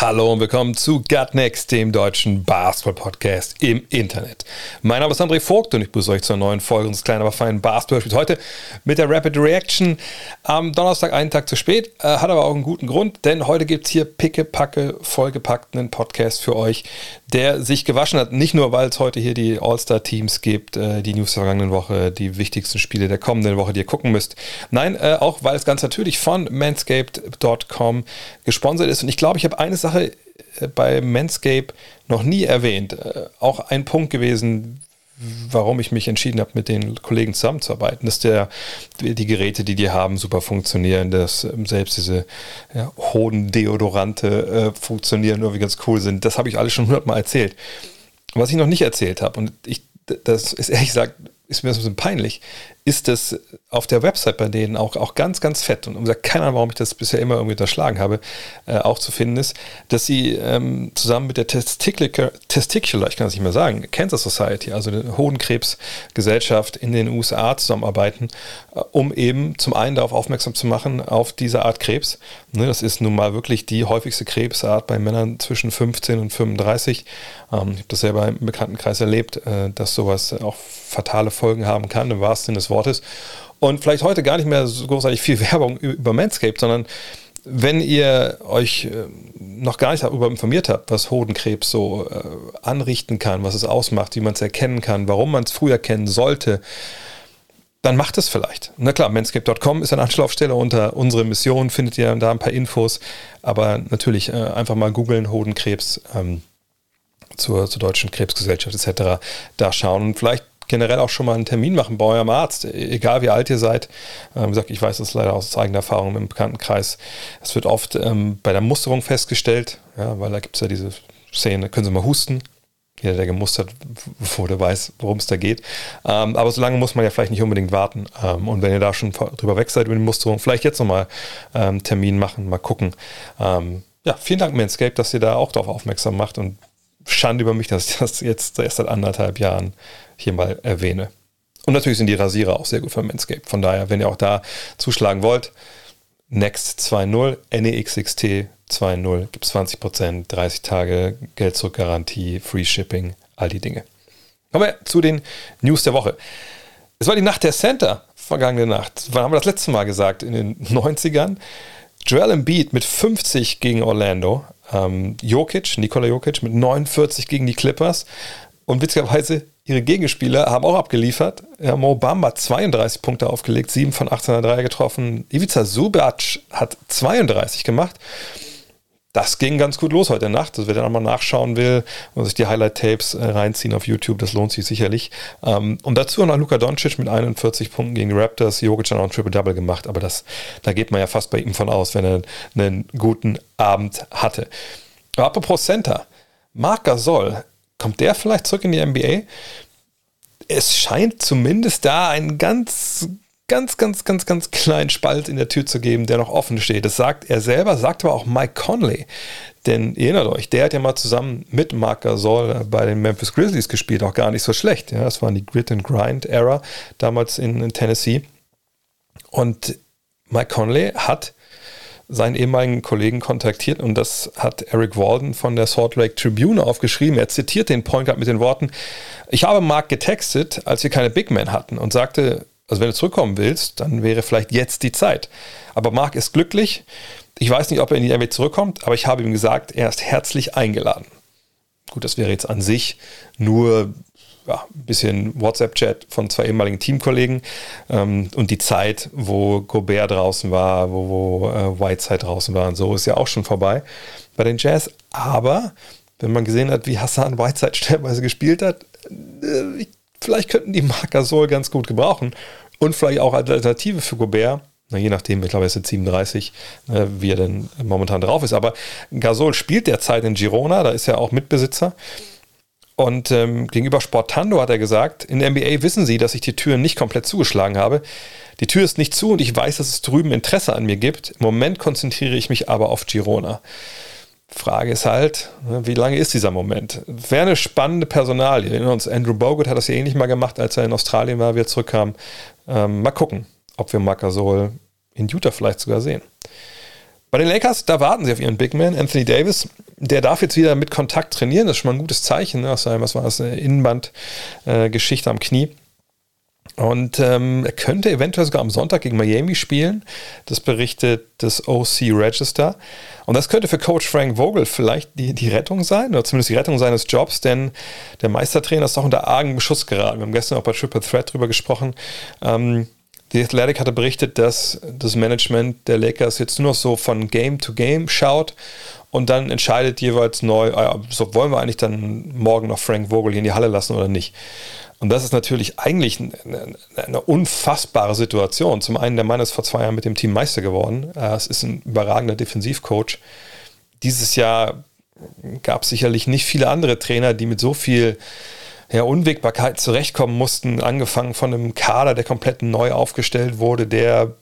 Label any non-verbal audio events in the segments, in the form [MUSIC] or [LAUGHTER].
Hallo und willkommen zu Gut Next, dem deutschen Basketball-Podcast im Internet. Mein Name ist André Vogt und ich begrüße euch zur neuen Folge unseres kleinen, aber feinen Basketball-Spiels. Heute mit der Rapid Reaction am Donnerstag, einen Tag zu spät. Äh, hat aber auch einen guten Grund, denn heute gibt es hier pickepacke, vollgepackten Podcast für euch, der sich gewaschen hat. Nicht nur, weil es heute hier die All-Star-Teams gibt, äh, die News der vergangenen Woche, die wichtigsten Spiele der kommenden Woche, die ihr gucken müsst. Nein, äh, auch weil es ganz natürlich von manscaped.com gesponsert ist. Und ich glaube, ich habe eines Sache äh, bei Manscape noch nie erwähnt. Äh, auch ein Punkt gewesen, warum ich mich entschieden habe, mit den Kollegen zusammenzuarbeiten, dass der, die Geräte, die die haben, super funktionieren, dass ähm, selbst diese ja, Hodendeodorante äh, funktionieren, irgendwie ganz cool sind. Das habe ich alles schon hundertmal erzählt. Was ich noch nicht erzählt habe, und ich, das ist ehrlich gesagt, ist mir das ein bisschen peinlich, ist das auf der Website bei denen auch, auch ganz, ganz fett und um gesagt, keine Ahnung, warum ich das bisher immer irgendwie unterschlagen habe, äh, auch zu finden ist, dass sie ähm, zusammen mit der Testicular, ich kann es nicht mehr sagen, Cancer Society, also der Hodenkrebsgesellschaft in den USA zusammenarbeiten, äh, um eben zum einen darauf aufmerksam zu machen, auf diese Art Krebs. Ne, das ist nun mal wirklich die häufigste Krebsart bei Männern zwischen 15 und 35. Ähm, ich habe das selber im Bekanntenkreis erlebt, äh, dass sowas auch fatale Folgen haben kann, im wahrsten Sinne des Wortes. Und vielleicht heute gar nicht mehr so großartig viel [LAUGHS] Werbung über Manscaped, sondern wenn ihr euch äh, noch gar nicht darüber informiert habt, was Hodenkrebs so äh, anrichten kann, was es ausmacht, wie man es erkennen kann, warum man es früher kennen sollte, dann macht es vielleicht. Na klar, manscape.com ist eine Anschlaufstelle unter unsere Mission, findet ihr da ein paar Infos, aber natürlich äh, einfach mal googeln Hodenkrebs ähm, zur, zur Deutschen Krebsgesellschaft etc. da schauen und vielleicht generell auch schon mal einen Termin machen bei eurem Arzt, egal wie alt ihr seid. Ähm, wie gesagt, ich weiß das leider aus eigener Erfahrung im Bekanntenkreis. Es wird oft ähm, bei der Musterung festgestellt, ja, weil da gibt es ja diese Szene, können Sie mal husten. Jeder, der gemustert wurde, weiß, worum es da geht. Ähm, aber so lange muss man ja vielleicht nicht unbedingt warten. Ähm, und wenn ihr da schon drüber weg seid über die Musterung, vielleicht jetzt nochmal ähm, Termin machen, mal gucken. Ähm, ja, vielen Dank, Manscape, dass ihr da auch darauf aufmerksam macht und Schande über mich, dass ich das jetzt erst seit anderthalb Jahren hier mal erwähne. Und natürlich sind die Rasierer auch sehr gut für Manscape. Von daher, wenn ihr auch da zuschlagen wollt, Next 2.0, NEXXT 2.0 gibt es 20%, 30 Tage, Geld zurück Garantie, Free Shipping, all die Dinge. Kommen wir zu den News der Woche. Es war die Nacht der Center, vergangene Nacht. Wann haben wir das letzte Mal gesagt? In den 90ern. Joel Embiid mit 50 gegen Orlando. Ähm, Jokic, Nikola Jokic mit 49 gegen die Clippers. Und witzigerweise, ihre Gegenspieler haben auch abgeliefert. Ja, Mo Bamba 32 Punkte aufgelegt, 7 von 18 Dreier getroffen. Ivica Subac hat 32 gemacht. Das ging ganz gut los heute Nacht. Also wer da nochmal nachschauen will und sich die Highlight-Tapes äh, reinziehen auf YouTube, das lohnt sich sicherlich. Ähm, und dazu noch Luka Doncic mit 41 Punkten gegen die Raptors. Jokic hat auch ein Triple-Double gemacht, aber das, da geht man ja fast bei ihm von aus, wenn er einen guten Abend hatte. Aber apropos Center, Marc Gasol Kommt der vielleicht zurück in die NBA? Es scheint zumindest da einen ganz, ganz, ganz, ganz, ganz kleinen Spalt in der Tür zu geben, der noch offen steht. Das sagt er selber, sagt aber auch Mike Conley. Denn erinnert euch, der hat ja mal zusammen mit Marc Gasol bei den Memphis Grizzlies gespielt, auch gar nicht so schlecht. Ja, das war die Grit and Grind Era damals in, in Tennessee. Und Mike Conley hat seinen ehemaligen Kollegen kontaktiert und das hat Eric Walden von der Salt Lake Tribune aufgeschrieben. Er zitiert den Point Guard mit den Worten: Ich habe Mark getextet, als wir keine Big Men hatten und sagte, also wenn du zurückkommen willst, dann wäre vielleicht jetzt die Zeit. Aber Mark ist glücklich. Ich weiß nicht, ob er in die NBA zurückkommt, aber ich habe ihm gesagt, er ist herzlich eingeladen. Gut, das wäre jetzt an sich nur ja, ein bisschen WhatsApp-Chat von zwei ehemaligen Teamkollegen ähm, und die Zeit, wo Gobert draußen war, wo, wo äh, Whiteside draußen war und so, ist ja auch schon vorbei bei den Jazz. Aber wenn man gesehen hat, wie Hassan Whiteside [LAUGHS] stellenweise gespielt hat, äh, vielleicht könnten die Marc Gasol ganz gut gebrauchen und vielleicht auch Alternative für Gobert. Na, je nachdem, ich glaube, er ist jetzt 37, äh, wie er denn momentan drauf ist. Aber Gasol spielt derzeit in Girona, da ist er auch Mitbesitzer. Und ähm, gegenüber Sportando hat er gesagt, in der NBA wissen sie, dass ich die Tür nicht komplett zugeschlagen habe. Die Tür ist nicht zu und ich weiß, dass es drüben Interesse an mir gibt. Im Moment konzentriere ich mich aber auf Girona. Frage ist halt, ne, wie lange ist dieser Moment? Wäre eine spannende Personalie. Wir erinnern uns, Andrew Bogut hat das ja ähnlich mal gemacht, als er in Australien war, wie er zurückkam. Ähm, mal gucken, ob wir Makasol in Utah vielleicht sogar sehen. Bei den Lakers, da warten sie auf ihren Big Man, Anthony Davis. Der darf jetzt wieder mit Kontakt trainieren. Das ist schon mal ein gutes Zeichen. Ne? Aus was war das? Eine Innenbandgeschichte äh, am Knie. Und ähm, er könnte eventuell sogar am Sonntag gegen Miami spielen. Das berichtet das OC Register. Und das könnte für Coach Frank Vogel vielleicht die, die Rettung sein, oder zumindest die Rettung seines Jobs, denn der Meistertrainer ist auch unter argen Beschuss geraten. Wir haben gestern auch bei Triple Threat drüber gesprochen. Ähm, die Athletic hatte berichtet, dass das Management der Lakers jetzt nur noch so von Game to Game schaut und dann entscheidet jeweils neu, ah so wollen wir eigentlich dann morgen noch Frank Vogel hier in die Halle lassen oder nicht. Und das ist natürlich eigentlich eine, eine, unfassbare Situation. Zum einen, der Mann ist vor zwei Jahren mit dem Team Meister geworden. Äh, es ist ein überragender Defensivcoach. Dieses Jahr gab es sicherlich nicht viele andere Trainer, die mit so viel ja, Unwägbarkeit zurechtkommen mussten, angefangen von einem Kader, der komplett neu aufgestellt wurde, der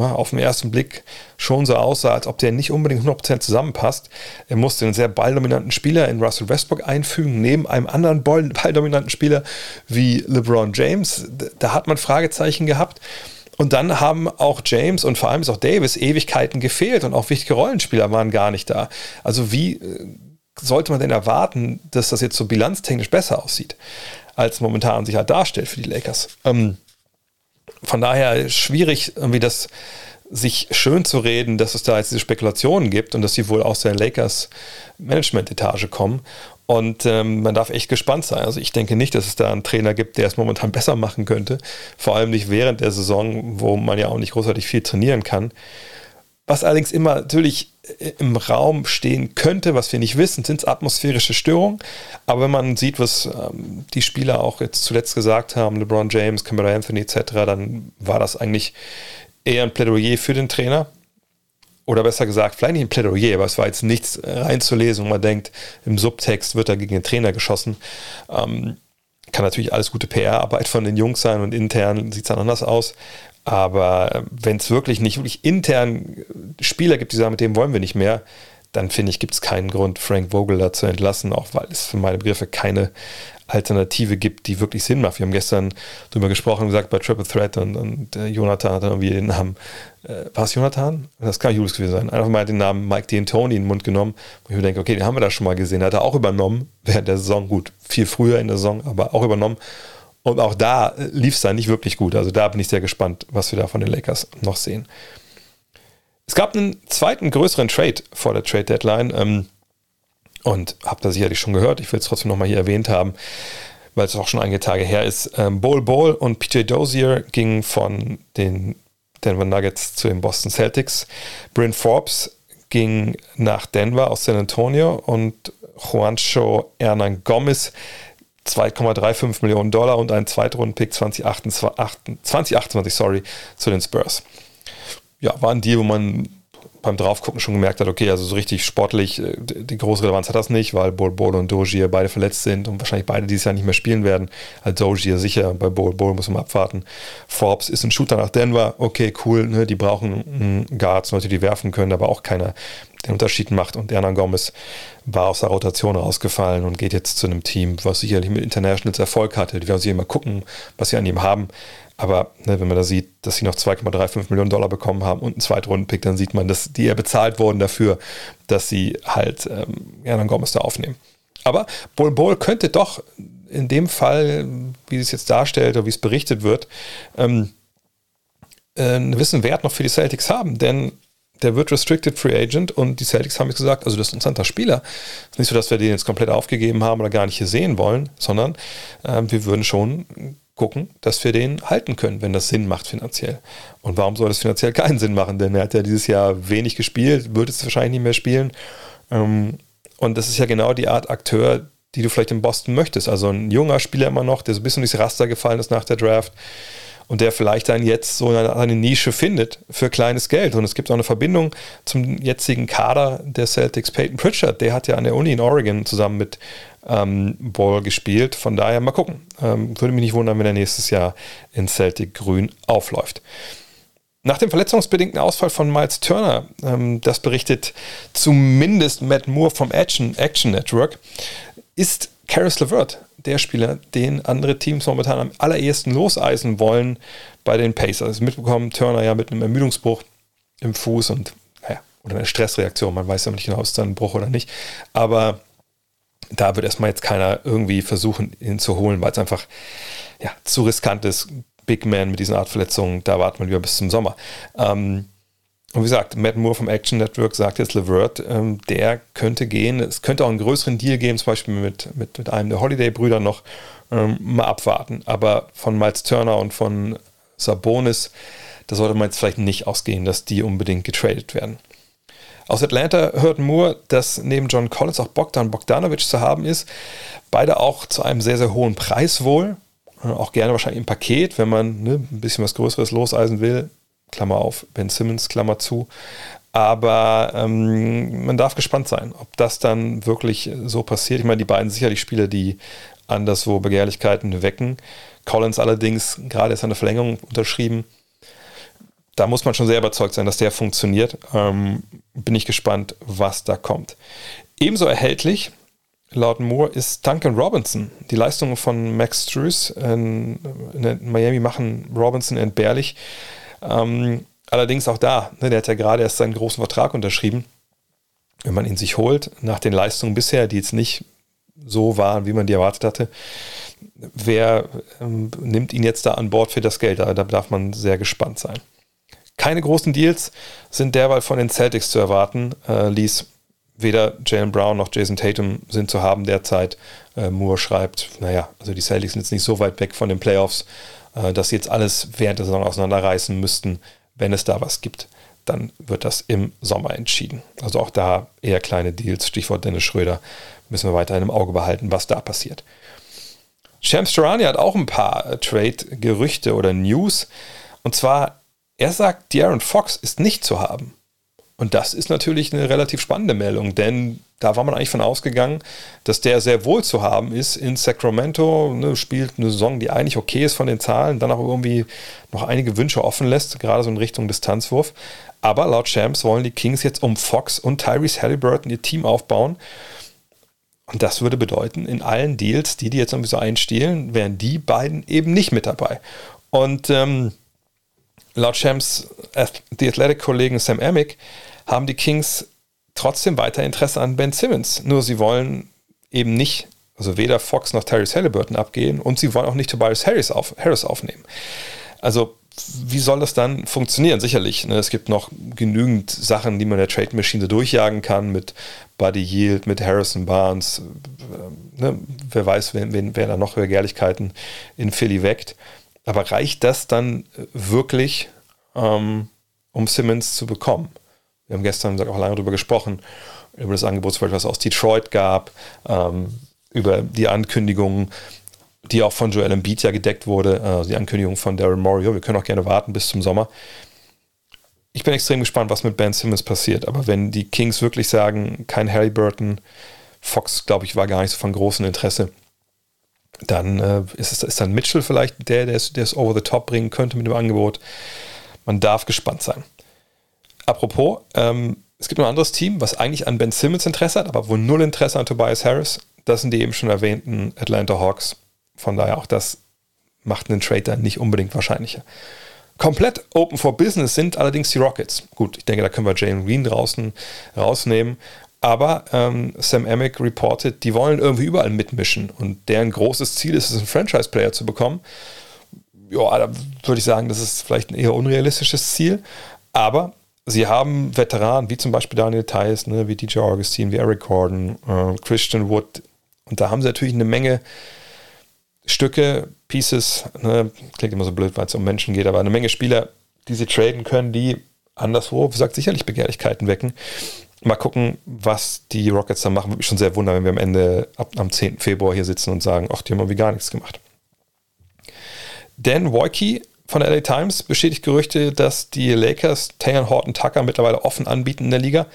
auf den ersten Blick schon so aussah, als ob der nicht unbedingt 100% zusammenpasst. Er musste einen sehr balldominanten Spieler in Russell Westbrook einfügen, neben einem anderen [LAUGHS] balldominanten Spieler wie LeBron James. Da hat man Fragezeichen gehabt. Und dann haben auch James und vor allem ist auch Davis Ewigkeiten gefehlt und auch wichtige Rollenspieler waren gar nicht da. Also wie äh, sollte man denn erwarten, dass das jetzt so bilanztechnisch besser aussieht, als momentan sich halt darstellt für die Lakers? Ähm, von daher schwierig, irgendwie das sich schön zu reden, dass es da jetzt diese Spekulationen gibt und dass sie wohl aus der Lakers Management-Etage kommen. Und ähm, man darf echt gespannt sein. Also ich denke nicht, dass es da einen Trainer gibt, der es momentan [LAUGHS] besser machen könnte. Vor allem nicht während der Saison, wo man ja auch nicht großartig viel trainieren kann. Was allerdings immer natürlich im Raum stehen könnte, was wir nicht wissen, sind atmosphärische Störungen. Aber wenn man sieht, was ähm, die Spieler auch jetzt zuletzt gesagt haben, LeBron James, Camera Anthony etc., dann war das eigentlich eher ein Plädoyer für den Trainer. Oder besser gesagt, vielleicht nicht ein Plädoyer, aber es war jetzt nichts reinzulesen und man denkt, im Subtext wird da gegen den Trainer geschossen. Ähm, kann natürlich alles gute PR-Arbeit von den Jungs sein und intern sieht es dann anders aus. Aber wenn es wirklich nicht wirklich intern Spieler gibt, die sagen, mit dem wollen wir nicht mehr, dann finde ich, gibt es keinen Grund, Frank Vogel da zu entlassen, auch weil es für meine Begriffe keine Alternative gibt, die wirklich Sinn macht. Wir haben gestern darüber gesprochen, gesagt, bei Triple Threat und, und äh, Jonathan hat irgendwie den Namen, äh, war es Jonathan? Das kann Julius gewesen sein. Einfach mal den Namen Mike D'Antoni in den Mund genommen, wo ich mir denke, okay, den haben wir da schon mal gesehen. Hat er auch übernommen während der Saison, gut, viel früher in der Saison, aber auch übernommen. Und auch da lief es dann nicht wirklich gut. Also da bin ich sehr gespannt, was wir da von den Lakers noch sehen. Es gab einen zweiten größeren Trade vor der Trade Deadline. Ähm, und habt ihr sicherlich schon gehört. Ich will es trotzdem nochmal hier erwähnt haben, weil es auch schon einige Tage her ist. Ähm, Bol Bol und PJ Dozier gingen von den Denver Nuggets zu den Boston Celtics. Bryn Forbes ging nach Denver aus San Antonio und Juancho Hernan Gomez 2,35 Millionen Dollar und einen Zweitrunden-Pick 2028, 2028 sorry, zu den Spurs. Ja, war ein Deal, wo man beim Draufgucken schon gemerkt hat, okay, also so richtig sportlich, äh, die große Relevanz hat das nicht, weil Bol Bol und Dozier beide verletzt sind und wahrscheinlich beide dieses Jahr nicht mehr spielen werden. Also Dozier sicher, bei Bol Bol muss man abwarten. Forbes ist ein Shooter nach Denver, okay, cool, ne, die brauchen Guards, Leute, die werfen können, aber auch keiner, den Unterschied macht. Und Hernan Gomez war aus der Rotation rausgefallen und geht jetzt zu einem Team, was sicherlich mit Internationals Erfolg hatte. Die werden sich immer gucken, was sie an ihm haben. Aber ne, wenn man da sieht, dass sie noch 2,35 Millionen Dollar bekommen haben und einen Zweitrunden-Pick, dann sieht man, dass die ja bezahlt wurden dafür, dass sie halt ähm, Hernan Gomez da aufnehmen. Aber Bol Bol könnte doch in dem Fall, wie es jetzt darstellt oder wie es berichtet wird, ähm, äh, einen gewissen Wert noch für die Celtics haben. Denn der wird Restricted Free Agent und die Celtics haben jetzt gesagt, also das ist ein interessanter Spieler. Es ist nicht so, dass wir den jetzt komplett aufgegeben haben oder gar nicht hier sehen wollen, sondern äh, wir würden schon gucken, dass wir den halten können, wenn das Sinn macht finanziell. Und warum soll das finanziell keinen Sinn machen? Denn er hat ja dieses Jahr wenig gespielt, wird es wahrscheinlich nicht mehr spielen. Ähm, und das ist ja genau die Art Akteur, die du vielleicht in Boston möchtest. Also ein junger Spieler immer noch, der so ein bisschen durchs Raster gefallen ist nach der Draft und der vielleicht dann jetzt so eine, eine, Nische findet für kleines Geld. Und es gibt auch eine Verbindung zum jetzigen Kader der Celtics. Peyton Pritchard, der hat ja an der Uni in Oregon zusammen mit ähm, Ball gespielt. Von daher mal gucken. Ähm, würde mich nicht wundern, wenn er nächstes Jahr in Celtic Grün aufläuft. Nach dem verletzungsbedingten Ausfall von Miles Turner, ähm, das berichtet zumindest Matt Moore vom Action, Action Network, ist Karis LeVert der Spieler, den andere Teams momentan am allerersten loseisen wollen bei den Pacers. Mitbekommen, Turner ja mit einem Ermüdungsbruch im Fuß und naja, oder eine Stressreaktion, man weiß ja nicht genau, es dann ein Bruch oder nicht. Aber da wird erstmal jetzt keiner irgendwie versuchen, ihn zu holen, weil es einfach ja, zu riskant ist. Big Man mit diesen Art Verletzungen, da warten wir lieber bis zum Sommer. Ähm, und wie gesagt, Matt Moore vom Action Network sagt jetzt Levert, ähm, der könnte gehen. Es könnte auch einen größeren Deal geben, zum Beispiel mit, mit, mit einem der Holiday-Brüder noch. Ähm, mal abwarten. Aber von Miles Turner und von Sabonis, da sollte man jetzt vielleicht nicht ausgehen, dass die unbedingt getradet werden. Aus Atlanta hört Moore, dass neben John Collins auch Bogdan Bogdanovic zu haben ist. Beide auch zu einem sehr, sehr hohen Preis wohl. Auch gerne wahrscheinlich im Paket, wenn man ne, ein bisschen was Größeres loseisen will. Klammer auf, Ben Simmons, Klammer zu. Aber ähm, man darf gespannt sein, ob das dann wirklich so passiert. Ich meine, die beiden sicherlich Spieler, die anderswo Begehrlichkeiten wecken. Collins allerdings gerade ist eine Verlängerung unterschrieben. Da muss man schon sehr überzeugt sein, dass der funktioniert. Ähm, bin ich gespannt, was da kommt. Ebenso erhältlich, laut Moore, ist Duncan Robinson. Die Leistungen von Max Struess in, in Miami machen Robinson entbehrlich. Ähm, allerdings auch da, ne, der hat ja gerade erst seinen großen Vertrag unterschrieben. Wenn man ihn sich holt, nach den Leistungen bisher, die jetzt nicht so waren, wie man die erwartet hatte, wer ähm, nimmt ihn jetzt da an Bord für das Geld? Da, da darf man sehr gespannt sein. Keine großen Deals sind derweil von den Celtics zu erwarten. Äh, ließ weder Jalen Brown noch Jason Tatum sind zu haben derzeit. Äh, Moore schreibt, naja, also die Celtics sind jetzt nicht so weit weg von den Playoffs, dass sie jetzt alles während der Saison auseinanderreißen müssten. Wenn es da was gibt, dann wird das im Sommer entschieden. Also auch da eher kleine Deals, Stichwort Dennis Schröder, müssen wir weiter im Auge behalten, was da passiert. Shams Charania hat auch ein paar Trade-Gerüchte oder News. Und zwar, er sagt, De'Aaron Fox ist nicht zu haben. Und das ist natürlich eine relativ spannende Meldung, denn da war man eigentlich von ausgegangen, dass der sehr wohl zu haben ist in Sacramento, ne, spielt eine Saison, die eigentlich okay ist von den Zahlen, dann auch irgendwie noch einige Wünsche offen lässt, gerade so in Richtung Distanzwurf. Aber laut Champs wollen die Kings jetzt um Fox und Tyrese Halliburton ihr Team aufbauen. Und das würde bedeuten, in allen Deals, die die jetzt irgendwie so einstehlen, wären die beiden eben nicht mit dabei. Und ähm, laut Champs die Athletic-Kollegen Sam Amick haben die Kings trotzdem weiter Interesse an Ben Simmons. Nur sie wollen eben nicht, also weder Fox noch Tyrese Halliburton abgehen und sie wollen auch nicht Tobias Harris, auf, Harris aufnehmen. Also wie soll das dann funktionieren? Sicherlich. Ne? Es gibt noch genügend Sachen, die man der Trade Machine durchjagen kann mit Buddy Yield, mit Harrison Barnes. Äh, ne? Wer weiß, wer, wer, wer da noch Begehrlichkeiten in Philly weckt. Aber reicht das dann wirklich, ähm, um Simmons zu bekommen? Wir haben gestern auch lange darüber gesprochen, über das Angebot, was es aus Detroit gab, ähm, über die Ankündigungen, die auch von Joel Embiid ja gedeckt wurde, äh, die Ankündigung von Daryl Morey. Wir können auch gerne warten bis zum Sommer. Ich bin extrem gespannt, was mit Ben Simmons passiert. Aber wenn die Kings wirklich sagen, kein Harry Burton, Fox, glaube ich, war gar nicht so von großem Interesse, dann äh, ist, es, ist dann Mitchell vielleicht der, der es over the top bringen könnte mit dem Angebot. Man darf gespannt sein. Apropos, ähm, es gibt noch ein anderes Team, was eigentlich an Ben Simmons Interesse hat, aber wohl null Interesse an Tobias Harris. Das sind die eben schon erwähnten Atlanta Hawks. Von daher auch das macht einen Trade dann nicht unbedingt wahrscheinlicher. Komplett open for business sind allerdings die Rockets. Gut, ich denke, da können wir Jalen Green draußen rausnehmen. Aber ähm, Sam Amick reportet, die wollen irgendwie überall mitmischen und deren großes Ziel ist es, einen Franchise-Player zu bekommen. Ja, da würde ich sagen, das ist vielleicht ein eher unrealistisches Ziel. Aber sie haben Veteranen, wie zum Beispiel Daniel Theiss, ne, wie DJ Augustin, wie Eric Gordon, äh, Christian Wood. Und da haben sie natürlich eine Menge Stücke, Pieces, ne, klingt immer so blöd, weil es um Menschen geht, aber eine Menge Spieler, die sie traden können, die anderswo, wie gesagt, sicherlich Begehrlichkeiten wecken. Mal gucken, was die Rockets dann machen. Würde mich schon sehr wundern, wenn wir am Ende ab, am 10. Februar hier sitzen und sagen, ach, die haben irgendwie gar nichts gemacht. Dan Wojcicki von der LA Times bestätigt Gerüchte, dass die Lakers Taylor Horton Tucker mittlerweile offen anbieten in der Liga.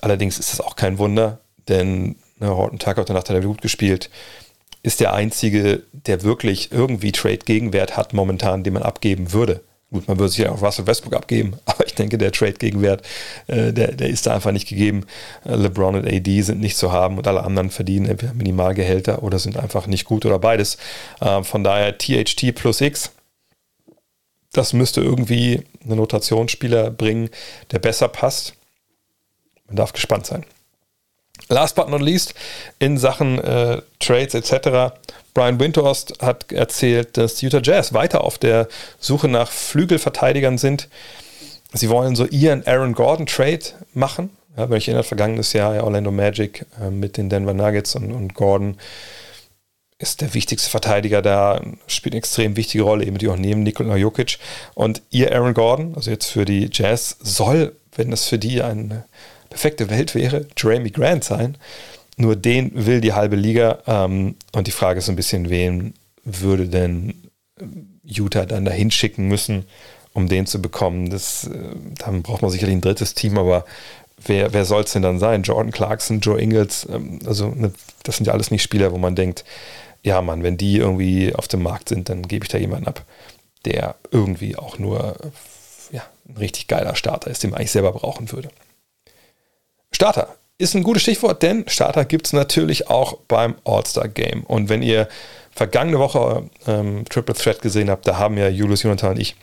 Allerdings ist das auch kein Wunder, denn ne, Horton Tucker hat danach der gut gespielt. Ist der einzige, der wirklich irgendwie Trade-Gegenwert hat momentan, den man abgeben würde. Gut, man würde sich ja auch Russell Westbrook abgeben, [LAUGHS] aber ich denke, der Trade-Gegenwert, äh, der, der ist da einfach nicht gegeben. Äh, LeBron und AD sind nicht zu haben und alle anderen verdienen entweder Minimalgehälter oder sind einfach nicht gut oder beides. Äh, von daher THT plus X, das müsste irgendwie einen Rotationsspieler bringen, der besser passt. Man darf gespannt sein. Last but not least, in Sachen äh, Trades etc. Brian Windhorst hat erzählt, dass die Utah Jazz weiter auf der Suche nach Flügelverteidigern sind. Sie wollen so ihren Aaron Gordon Trade machen. Ja, wenn ich erinnere, vergangenes Jahr ja, Orlando Magic äh, mit den Denver Nuggets und, und, Gordon ist der wichtigste Verteidiger da, spielt eine extrem wichtige Rolle, eben die auch neben Nikola Jokic. Und ihr Aaron Gordon, also jetzt für die Jazz, soll, wenn das für die eine perfekte Welt wäre, Jeremy Grant sein. Nur den will die halbe Liga. Ähm, und die Frage ist ein bisschen, wen würde denn Utah dann dahin schicken müssen, um den zu bekommen? Das, äh, dann braucht man sicherlich ein drittes Team, aber wer, wer soll es denn dann sein? Jordan Clarkson, Joe Ingles, ähm, also ne, das sind ja alles nicht Spieler, wo man denkt, ja Mann, wenn die irgendwie auf dem Markt sind, dann gebe ich da jemanden ab, der irgendwie auch nur ja, ein richtig geiler Starter ist, den man eigentlich selber brauchen würde. Starter ist ein gutes Stichwort, denn Starter gibt es natürlich auch beim All-Star Game. Und wenn ihr vergangene Woche ähm, Triple Threat gesehen habt, da haben ja Julius, Jonathan und ich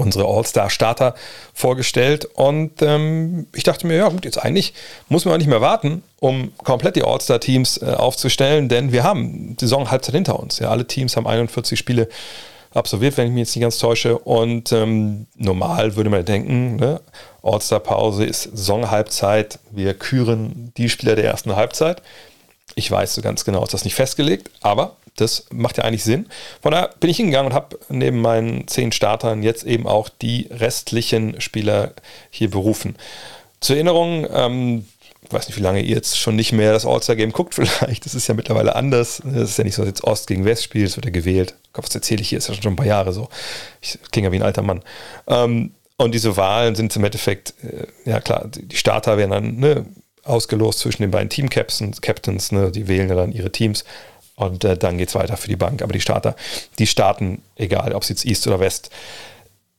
unsere All-Star-Starter vorgestellt. Und ähm, ich dachte mir, ja gut, jetzt eigentlich muss man auch nicht mehr warten, um komplett die All-Star-Teams äh, aufzustellen, denn wir haben die Saison Halbzeit hinter uns. Ja, alle Teams haben 41 Spiele absolviert, wenn ich mich jetzt nicht ganz täusche. Und ähm, normal würde man denken, ne, All-Star-Pause ist Saisonhalbzeit. Wir küren die Spieler der ersten Halbzeit. Ich weiß so ganz genau, ist das nicht festgelegt, aber das macht ja eigentlich Sinn. Von daher bin ich hingegangen und habe neben meinen zehn Startern jetzt eben auch die restlichen Spieler hier berufen. Zur Erinnerung, ähm, ich weiß nicht, wie lange ihr jetzt schon nicht mehr das All-Star-Game guckt, [LAUGHS] vielleicht. Das ist ja mittlerweile anders. Es ist ja nicht so, dass jetzt Ost gegen West spielt, es wird ja gewählt. Gott, was erzähle ich hier? Ist ja schon ein paar Jahre so. Ich klinge ja wie ein alter Mann. Ähm, und diese Wahlen sind im Endeffekt, äh, ja klar, die Starter werden dann ne, ausgelost zwischen den beiden Team-Captains, Captains, ne, die wählen ja dann ihre Teams. Und äh, dann geht es weiter für die Bank. Aber die Starter, die starten, egal ob es jetzt East oder West,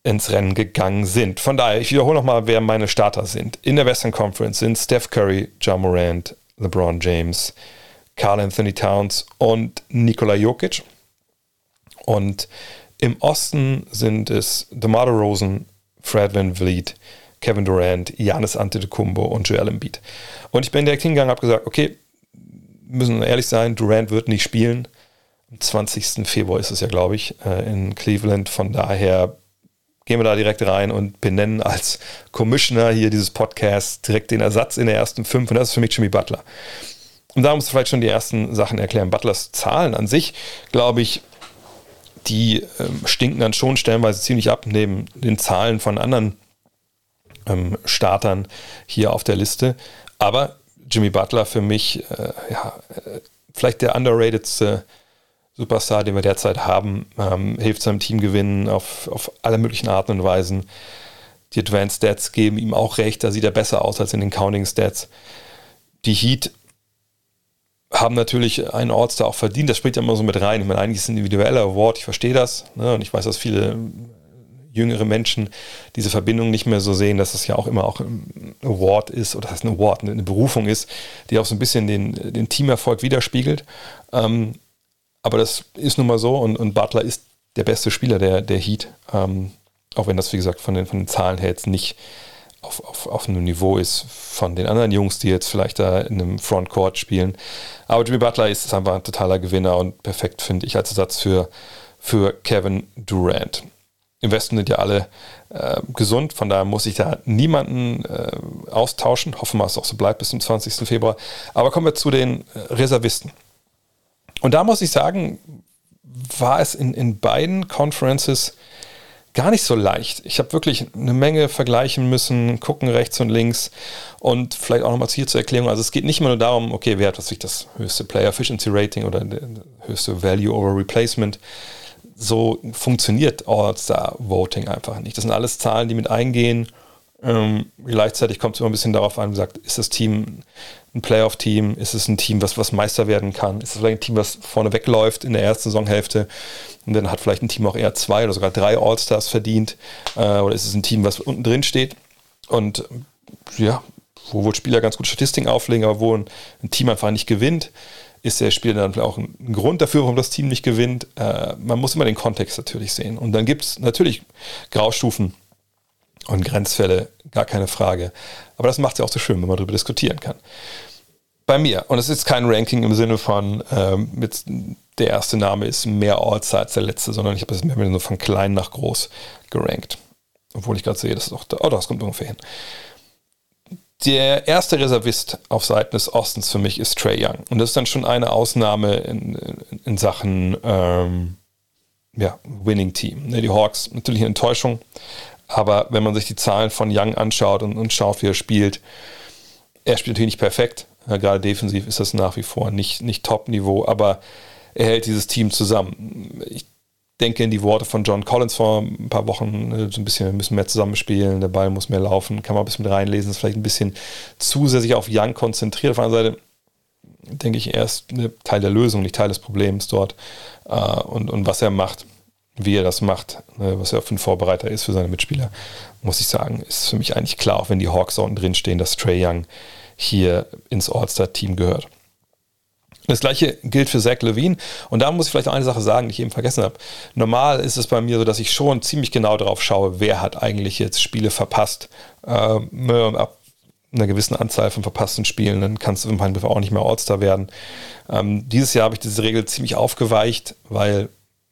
ins Rennen gegangen sind. Von daher, ich wiederhole nochmal, wer meine Starter sind. In der Western Conference sind Steph Curry, John Morant, LeBron James, Carl Anthony Towns und Nikola Jokic. Und im Osten sind es DeMar Rosen, Fred Van Vliet, Kevin Durant, Giannis Antetokounmpo und Joel Embiid. Und ich bin direkt hingegangen und habe gesagt, okay, müssen ehrlich sein, Durant wird nicht spielen. Am 20. Februar ist es ja, glaube ich, äh, in Cleveland. Von daher gehen wir da direkt rein und benennen als Commissioner hier dieses Podcast direkt den Ersatz in der ersten fünf und das ist für mich Jimmy Butler. Und da muss ich vielleicht schon die ersten Sachen erklären. Butlers Zahlen an sich, glaube ich, die ähm, stinken dann schon stellenweise ziemlich ab, neben den Zahlen von anderen ähm, Startern hier auf der Liste. Aber Jimmy Butler für mich, äh, ja, äh, vielleicht der underratedste Superstar, den wir derzeit haben, ähm, hilft seinem Team gewinnen auf, auf alle möglichen Arten und Weisen. Die Advanced Stats geben ihm auch recht, da sieht er besser aus als in den Counting Stats. Die Heat haben natürlich einen All-Star auch verdient, das spricht ja immer so mit rein. Ich meine, eigentlich ist es ein individueller Award, ich verstehe das. Ne? Und ich weiß, dass viele jüngere Menschen diese Verbindung nicht mehr so sehen, dass es ja auch immer auch ein Award ist, oder das heißt ein Award, eine Berufung ist, die auch so ein bisschen den, den Teamerfolg widerspiegelt. Ähm, aber das ist nun mal so und, und Butler ist der beste Spieler der, der Heat. Ähm, auch wenn das, wie gesagt, von den, von den Zahlen her jetzt nicht auf, auf, auf einem Niveau ist von den anderen Jungs, die jetzt vielleicht da in einem Frontcourt spielen. Aber Jimmy Butler ist einfach ein totaler Gewinner und perfekt, finde ich, als Ersatz für, für Kevin Durant. Im Westen sind ja alle äh, gesund, von daher muss ich da niemanden äh, austauschen. Hoffen wir, es auch so bleibt bis zum 20. Februar. Aber kommen wir zu den äh, Reservisten. Und da muss ich sagen, war es in, in beiden Conferences gar nicht so leicht. Ich habe wirklich eine Menge vergleichen müssen, gucken rechts und links und vielleicht auch nochmal hier zur Erklärung. Also es geht nicht immer nur darum, okay, wer hat was das höchste Player Efficiency Rating oder höchste Value over Replacement, so funktioniert All-Star-Voting einfach nicht. Das sind alles Zahlen, die mit eingehen. Ähm, gleichzeitig kommt es immer ein bisschen darauf an, wie gesagt, ist das Team ein Playoff-Team? Ist es ein Team, was, was Meister werden kann? Ist es vielleicht ein Team, was vorne wegläuft in der ersten Saisonhälfte und dann hat vielleicht ein Team auch eher zwei oder sogar drei All-Stars verdient? Äh, oder ist es ein Team, was unten drin steht und ja, wo wohl Spieler ganz gute Statistiken auflegen, aber wo ein, ein Team einfach nicht gewinnt? Ist der Spieler dann auch ein Grund dafür, warum das Team nicht gewinnt. Äh, man muss immer den Kontext natürlich sehen. Und dann gibt es natürlich Graustufen und Grenzfälle, gar keine Frage. Aber das macht es ja auch so schön, wenn man darüber diskutieren kann. Bei mir, und es ist kein Ranking im Sinne von, ähm, mit, der erste Name ist mehr All-Star als der letzte, sondern ich habe es mir so von klein nach groß gerankt. Obwohl ich gerade sehe, das ist auch da. Oh, das kommt ungefähr hin. Der erste Reservist auf Seiten des Ostens für mich ist Trey Young. Und das ist dann schon eine Ausnahme in, in, Sachen ähm, ja, Winning Team. Ne, die Hawks, natürlich eine Enttäuschung. Aber wenn man sich die Zahlen von Young anschaut und, und schaut, wie er spielt, er spielt natürlich nicht perfekt. Gerade defensiv ist das nach wie vor nicht, nicht Top-Niveau, aber er hält dieses Team zusammen. Ich denke in die Worte von John Collins vor ein paar Wochen, äh, so ein bisschen, wir müssen mehr zusammenspielen, der Ball muss mehr laufen, kann man ein bisschen mit reinlesen, ist vielleicht ein bisschen zusätzlich auf Young konzentriert. Auf der anderen Seite denke ich, er ist Teil der Lösung, nicht Teil des Problems dort. Äh, und, und was er macht, wie er das macht, ne, was er für ein Vorbereiter ist für seine Mitspieler, muss ich sagen, ist für mich eigentlich klar, auch wenn die Hawks unten drin stehen, dass Trey Young hier ins All-Star-Team gehört. Das gleiche gilt für Zach Levine. Und da muss ich vielleicht noch eine Sache sagen, die ich eben vergessen habe. Normal ist es bei mir so, dass ich schon ziemlich genau darauf schaue, wer hat eigentlich jetzt Spiele verpasst. Ähm, ab einer gewissen Anzahl von verpassten Spielen, dann kannst du im Prinzip auch nicht mehr All-Star werden. Ähm, dieses Jahr habe ich diese Regel ziemlich aufgeweicht, weil,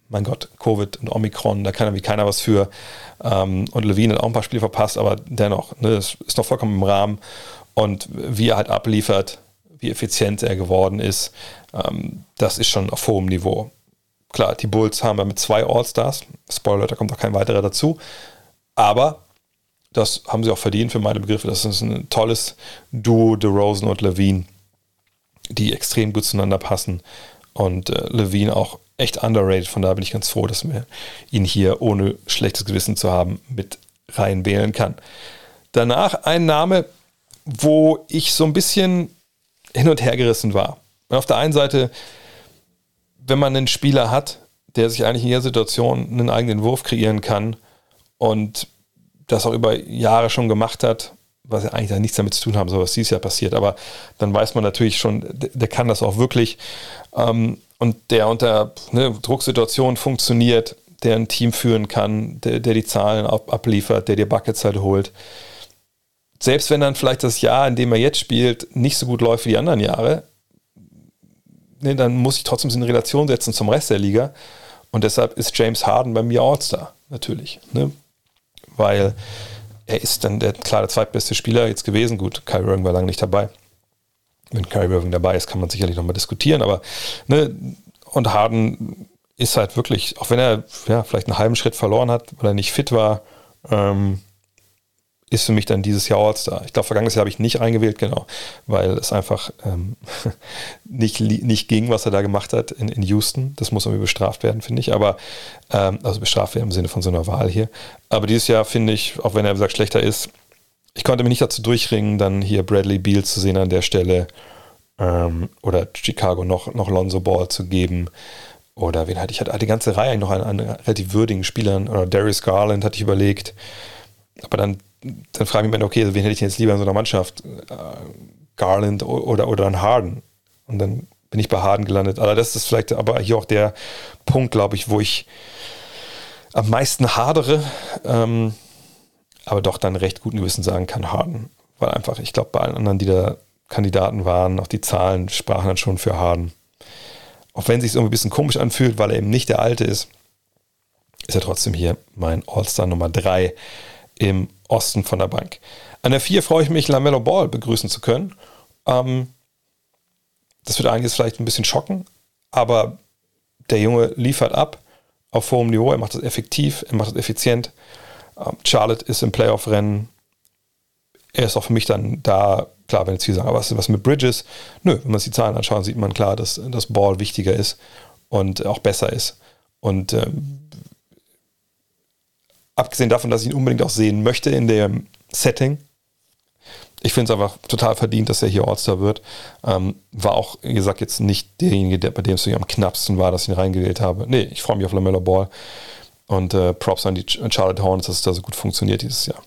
mein Gott, Covid und Omikron, da kann ja wie keiner was für. Ähm, und Levine hat auch ein paar Spiele verpasst, aber dennoch, ne, das ist noch vollkommen im Rahmen. Und wie er halt abliefert, wie effizient er geworden ist, ähm, das ist schon auf hohem Niveau. Klar, die Bulls haben wir mit zwei All-Stars. Spoiler, da kommt auch kein weiterer dazu. Aber das haben sie auch verdient für meine Begriffe. Das ist ein tolles Duo, DeRozan und Levine, die extrem gut zueinander passen. Und äh, Levine auch echt underrated. Von daher bin ich ganz froh, dass wir ihn hier ohne schlechtes Gewissen zu haben mit rein wählen kann. Danach ein Name, wo ich so ein bisschen hin und her gerissen war. Und auf der einen Seite, wenn man einen Spieler hat, der sich eigentlich in jeder Situation einen eigenen Wurf kreieren kann und das auch über Jahre schon gemacht hat, was ja eigentlich nichts damit zu tun haben soll, was dieses Jahr passiert, aber dann weiß man natürlich schon, der, kann das auch wirklich ähm, und der unter ne, Drucksituationen funktioniert, der ein Team führen kann, der, der die Zahlen ab, abliefert, der dir Buckets halt holt selbst wenn dann vielleicht das Jahr, in dem er jetzt spielt, nicht so gut läuft wie die anderen Jahre, ne, dann muss ich trotzdem in Relation setzen zum Rest der Liga. Und deshalb ist James Harden bei mir All-Star, natürlich. Ne? Weil er ist dann der klar der zweitbeste Spieler jetzt gewesen. Gut, Kyrie Irving war lange nicht dabei. Wenn Kyrie Irving dabei ist, kann man sicherlich nochmal diskutieren. Aber ne, und Harden ist halt wirklich, auch wenn er ja, vielleicht einen halben Schritt verloren hat, weil er nicht fit war, ähm, ist für mich dann dieses Jahr All-Star. Ich glaube, vergangenes Jahr habe ich nicht eingewählt, genau, weil es einfach ähm, [LAUGHS] nicht, nicht ging, was er da gemacht hat in, in Houston. Das muss irgendwie bestraft werden, finde ich. Aber, ähm, also bestraft werden im Sinne von so einer Wahl hier. Aber dieses Jahr finde ich, auch wenn er, wie gesagt, schlechter ist, ich konnte mich nicht dazu durchringen, dann hier Bradley Beal zu sehen an der Stelle ähm, oder Chicago noch, noch Lonzo Ball zu geben. Oder wen hatte ich? hatte die ganze Reihe noch an, an relativ würdigen Spielern. Oder Darius Garland hatte ich überlegt. Aber dann dann frage ich mich, okay, wen hätte ich jetzt lieber in so einer Mannschaft? Äh, Garland oder, oder ein Harden. Und dann bin ich bei Harden gelandet. Aber das ist vielleicht aber hier auch der Punkt, glaube ich, wo ich am meisten hadere, ähm, aber doch dann recht guten Gewissen sagen kann, Harden. Weil einfach, ich glaube, bei allen anderen, die da Kandidaten waren, auch die Zahlen sprachen dann schon für Harden. Auch wenn es sich so ein bisschen komisch anfühlt, weil er eben nicht der Alte ist, ist er trotzdem hier mein All-Star Nummer 3 im Osten von der Bank. An der 4 freue ich mich, Lamello Ball begrüßen zu können. Ähm, das wird einiges vielleicht ein bisschen schocken, aber der Junge liefert ab auf hohem Niveau. Er macht das effektiv, er macht das effizient. Ähm, Charlotte ist im Playoff-Rennen. Er ist auch für mich dann da, klar, wenn jetzt viele sagen, aber was ist was mit Bridges? Nö, wenn man sich die Zahlen anschaut, sieht man klar, dass das Ball wichtiger ist und auch besser ist. Und ähm, abgesehen davon, dass ich ihn unbedingt auch sehen möchte in dem Setting, ich finde es einfach total verdient, dass er hier All-Star wird. Ähm, war auch, wie gesagt, jetzt nicht derjenige, der, bei dem es am knappsten war, dass ich ihn reingewählt habe. Nee, ich freue mich auf LaMelo Ball. Und äh, Props an die Charlotte Hornets, dass es da so gut funktioniert dieses Jahr.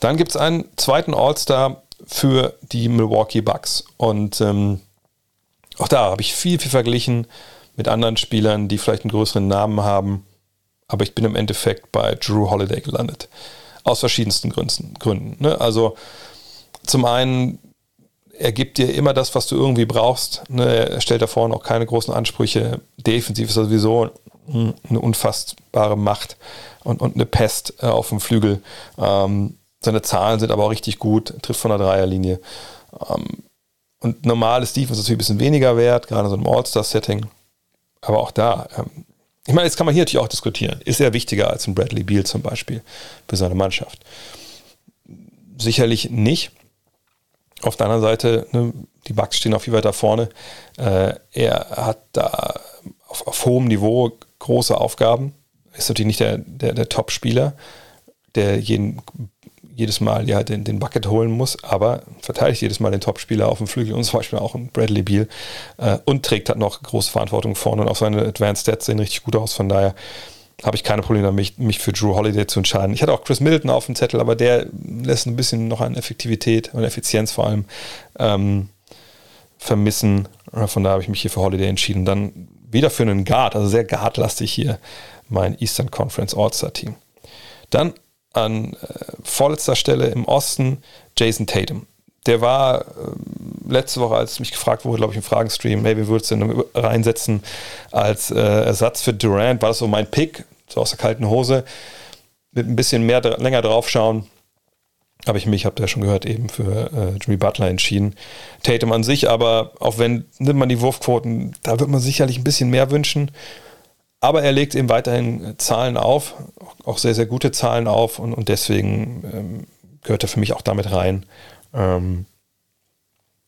Dann gibt es einen zweiten All-Star für die Milwaukee Bucks. Und ähm, auch da habe ich viel, viel verglichen mit anderen Spielern, die vielleicht einen größeren Namen haben. Aber ich bin im Endeffekt bei Drew Holiday gelandet. Aus verschiedensten Gründen. Ne? Also zum einen, er gibt dir immer das, was du irgendwie brauchst. Ne? Er stellt da vorne auch keine großen Ansprüche. Defensiv ist er sowieso eine unfassbare Macht und, und eine Pest äh, auf dem Flügel. Ähm, seine Zahlen sind aber auch richtig gut, trifft von der Dreierlinie. Ähm, und normal ist Defense natürlich ein bisschen weniger wert, gerade so einem All-Star-Setting. Aber auch da, ähm, ich meine, jetzt kann man hier natürlich auch diskutieren. Ist er wichtiger als ein Bradley Beal zum Beispiel für seine Mannschaft? Sicherlich nicht. Auf der anderen Seite, ne, die Bucks stehen auch viel weiter vorne. Äh, er hat da auf, auf, hohem Niveau große Aufgaben. Ist natürlich nicht der, der, der Top-Spieler, der jeden jedes Mal ja den, den Bucket holen muss, aber verteidigt jedes Mal den Topspieler auf dem Flügel und zum Beispiel auch ein Bradley Beal äh, und trägt halt noch große Verantwortung vorne und auch seine Advanced Stats sehen richtig gut aus. Von daher habe ich keine Probleme damit, mich für Drew Holiday zu entscheiden. Ich hatte auch Chris Middleton auf dem Zettel, aber der lässt ein bisschen noch an Effektivität und Effizienz vor allem ähm, vermissen. Von daher habe ich mich hier für Holiday entschieden. Dann wieder für einen Guard, also sehr guardlastig hier mein Eastern Conference All-Star Team. Dann an äh, vorletzter Stelle im Osten Jason Tatum. Der war äh, letzte Woche, als mich gefragt wurde, glaube ich, im Fragenstream, hey, wie würdest du denn reinsetzen als äh, Ersatz für Durant? War das so mein Pick, so aus der kalten Hose, mit ein bisschen mehr länger draufschauen habe ich mich, habt ihr ja schon gehört, eben für äh, Jimmy Butler entschieden. Tatum an sich, aber auch wenn nimmt man die Wurfquoten, da wird man sicherlich ein bisschen mehr wünschen. Aber er legt eben weiterhin Zahlen auf, auch sehr, sehr gute Zahlen auf und, und deswegen ähm, gehört er für mich auch damit rein. Ähm,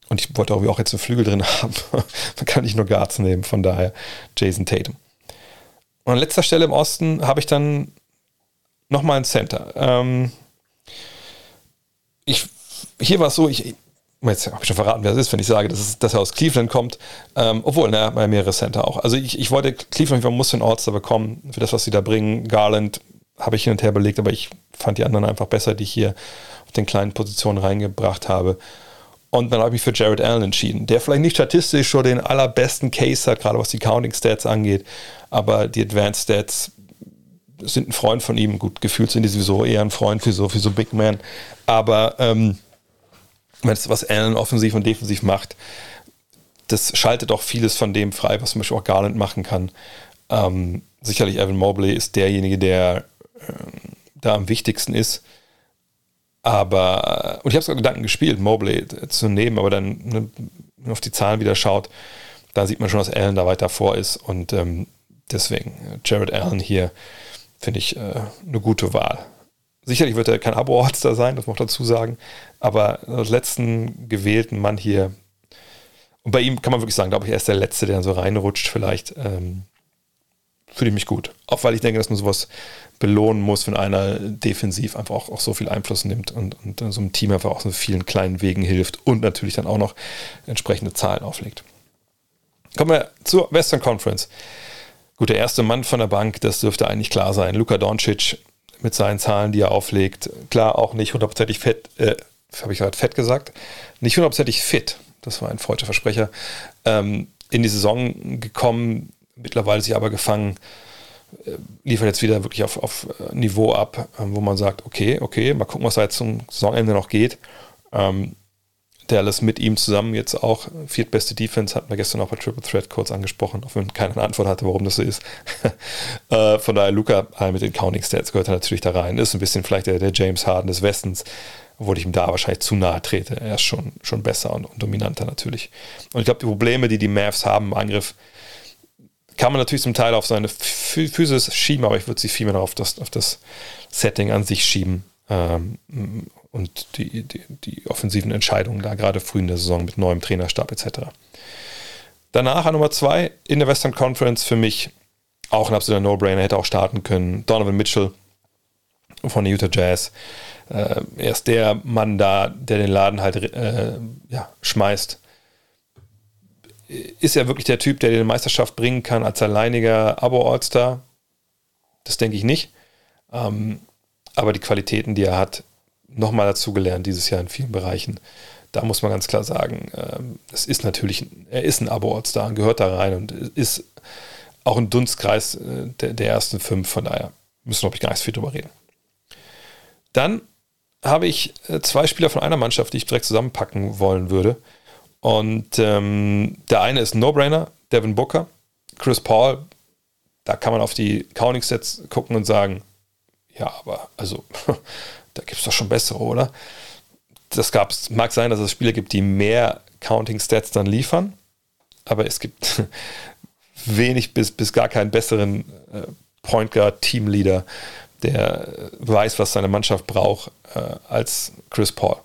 und ich wollte auch jetzt einen Flügel drin [LAUGHS] haben. Man kann nicht nur Guards nehmen, von daher Jason Tatum. Und an letzter Stelle im Osten habe ich dann nochmal einen Center. Ähm, ich, hier war es so, ich, jetzt habe ich schon verraten, wer es ist, wenn ich sage, dass, es, dass er aus Cleveland kommt. Ähm, obwohl, naja, bei mehrere Center auch. Also ich, ich wollte Cleveland, man muss den All-Star bekommen für das, was sie da bringen. Garland habe ich hin und her belegt, aber ich fand die anderen einfach besser, die ich hier auf den kleinen Positionen reingebracht habe. Und dann habe ich mich für Jared Allen entschieden, der vielleicht nicht statistisch schon den allerbesten Case hat, gerade was die Counting Stats angeht, aber die Advanced Stats sind ein Freund von ihm. Gut, gefühlt sind die sowieso eher ein Freund für so, für so Big Man. Aber ähm, was Allen offensiv und defensiv macht, das schaltet auch vieles von dem frei, was zum Beispiel auch Garland machen kann. Ähm, sicherlich Evan Mobley ist derjenige, der äh, da am wichtigsten ist. Aber, und ich habe sogar Gedanken gespielt, Mobley zu nehmen, aber dann, ne, wenn man auf die Zahlen wieder schaut, da sieht man schon, dass Allen da weiter vor ist. Und ähm, deswegen, Jared Allen hier finde ich äh, eine gute Wahl. Sicherlich wird er kein Abo-Ortster sein, das muss man dazu sagen. Aber als letzten gewählten Mann hier, und bei ihm kann man wirklich sagen, glaube ich, er ist der Letzte, der dann so reinrutscht, vielleicht. Ähm, Fühle ich mich gut. Auch weil ich denke, dass man sowas belohnen muss, wenn einer defensiv einfach auch, auch so viel Einfluss nimmt und, und so einem Team einfach auch so vielen kleinen Wegen hilft und natürlich dann auch noch entsprechende Zahlen auflegt. Kommen wir zur Western Conference. Gut, der erste Mann von der Bank, das dürfte eigentlich klar sein. Luka Doncic mit seinen Zahlen, die er auflegt. Klar, auch nicht hundertprozentig fett, äh, habe ich gerade fett gesagt, nicht hundertprozentig fit, das war ein falscher Versprecher, ähm, in die Saison gekommen, mittlerweile sich aber gefangen, äh, liefert jetzt wieder wirklich auf, auf äh, Niveau ab, äh, wo man sagt, okay, okay, mal gucken, was da jetzt zum Saisonende noch geht. Ähm, Dallas mit ihm zusammen jetzt auch viertbeste Defense, hatten wir gestern auch bei Triple Threat kurz angesprochen, auch wenn keiner eine Antwort hatte, warum das so ist. [LAUGHS] äh, von daher, Luca mit den Counting Stats gehört er natürlich da rein. Ist ein bisschen vielleicht der, der James Harden des Westens, obwohl ich ihm da wahrscheinlich zu nahe trete. Er ist schon, schon besser und, und dominanter natürlich. Und ich glaube, die Probleme, die die Mavs haben im Angriff, kann man natürlich zum Teil auf seine Physis schieben, aber ich würde sie vielmehr auf das, auf das Setting an sich schieben. Ähm, und die, die, die offensiven Entscheidungen da gerade früh in der Saison mit neuem Trainerstab etc. Danach an Nummer zwei in der Western Conference für mich auch ein absoluter No-Brainer, hätte auch starten können. Donovan Mitchell von den Utah Jazz. Äh, er ist der Mann da, der den Laden halt äh, ja, schmeißt. Ist er wirklich der Typ, der die Meisterschaft bringen kann als alleiniger Abo-All-Star? Das denke ich nicht. Ähm, aber die Qualitäten, die er hat, nochmal dazugelernt dieses Jahr in vielen Bereichen. Da muss man ganz klar sagen, ähm, es ist natürlich, er ist ein Abo-All-Star und gehört da rein und ist auch ein Dunstkreis äh, der, der, ersten fünf. Von daher müssen wir, ich, gar nicht viel drüber reden. Dann habe ich äh, zwei Spieler von einer Mannschaft, die ich direkt zusammenpacken wollen würde. Und ähm, der eine ist No-Brainer, Devin Booker. Chris Paul, da kann man auf die Counting-Sets gucken und sagen, ja, aber also, [LAUGHS] da gibt es doch schon bessere, oder? Das gab's, mag sein, dass es Spieler gibt, die mehr Counting-Stats dann liefern, aber es gibt [LAUGHS] wenig bis, bis gar keinen besseren äh, Point Guard Teamleader, der weiß, was seine Mannschaft braucht, äh, als Chris Paul.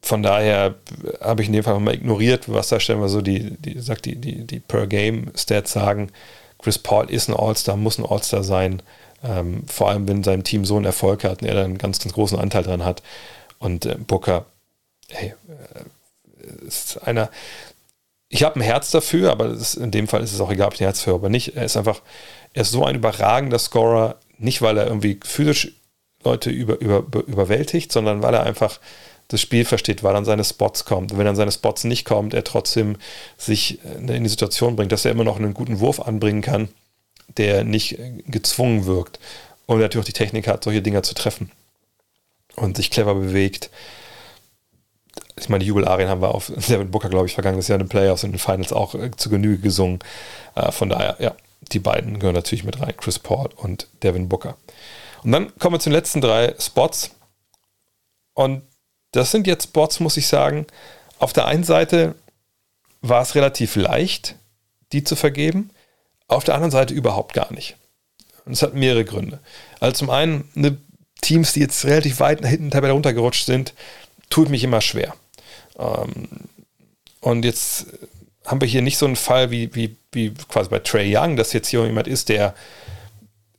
Von daher habe ich in dem Fall mal ignoriert, was da stellen wir so die, die sagt die, die, die Per-Game-Stats sagen. Chris Paul ist ein All-Star, muss ein All-Star sein. Ähm, vor allem, wenn sein Team so einen Erfolg hat und er da einen ganz, ganz großen Anteil dran hat. Und äh, Booker, hey, äh, ist einer, ich habe ein Herz dafür, aber ist, in dem Fall ist es auch egal, ob ich ein Herz dafür habe oder nicht. Er ist einfach, er ist so ein überragender Scorer, nicht weil er irgendwie physisch Leute über, über, überwältigt, sondern weil er einfach das Spiel versteht, weil er an seine Spots kommt. Und wenn er an seine Spots nicht kommt, er trotzdem sich äh, in die Situation bringt, dass er immer noch einen guten Wurf anbringen kann, der nicht gezwungen wirkt. Und natürlich auch die Technik hat, solche Dinger zu treffen. Und sich clever bewegt ich meine, die Jubelarien haben wir auf [LAUGHS] Devin Booker, glaube ich, vergangenes Jahr in den Playoffs und in den Finals auch äh, zu Genüge gesungen. Äh, von daher, ja, die beiden gehören natürlich mit rein, Chris Paul und Devin Booker. Und dann kommen wir zu den letzten drei Spots. Und das sind jetzt Spots, muss ich sagen. Auf der einen Seite war es relativ leicht, die zu vergeben. Auf der anderen Seite überhaupt gar nicht. Und es hat mehrere Gründe. Also zum einen, eine Teams, die jetzt relativ weit hinten Tabelle runtergerutscht sind, tut mich immer schwer. Ähm, und jetzt haben wir hier nicht so einen Fall wie, wie, wie quasi bei Trey Young, dass jetzt hier jemand ist, der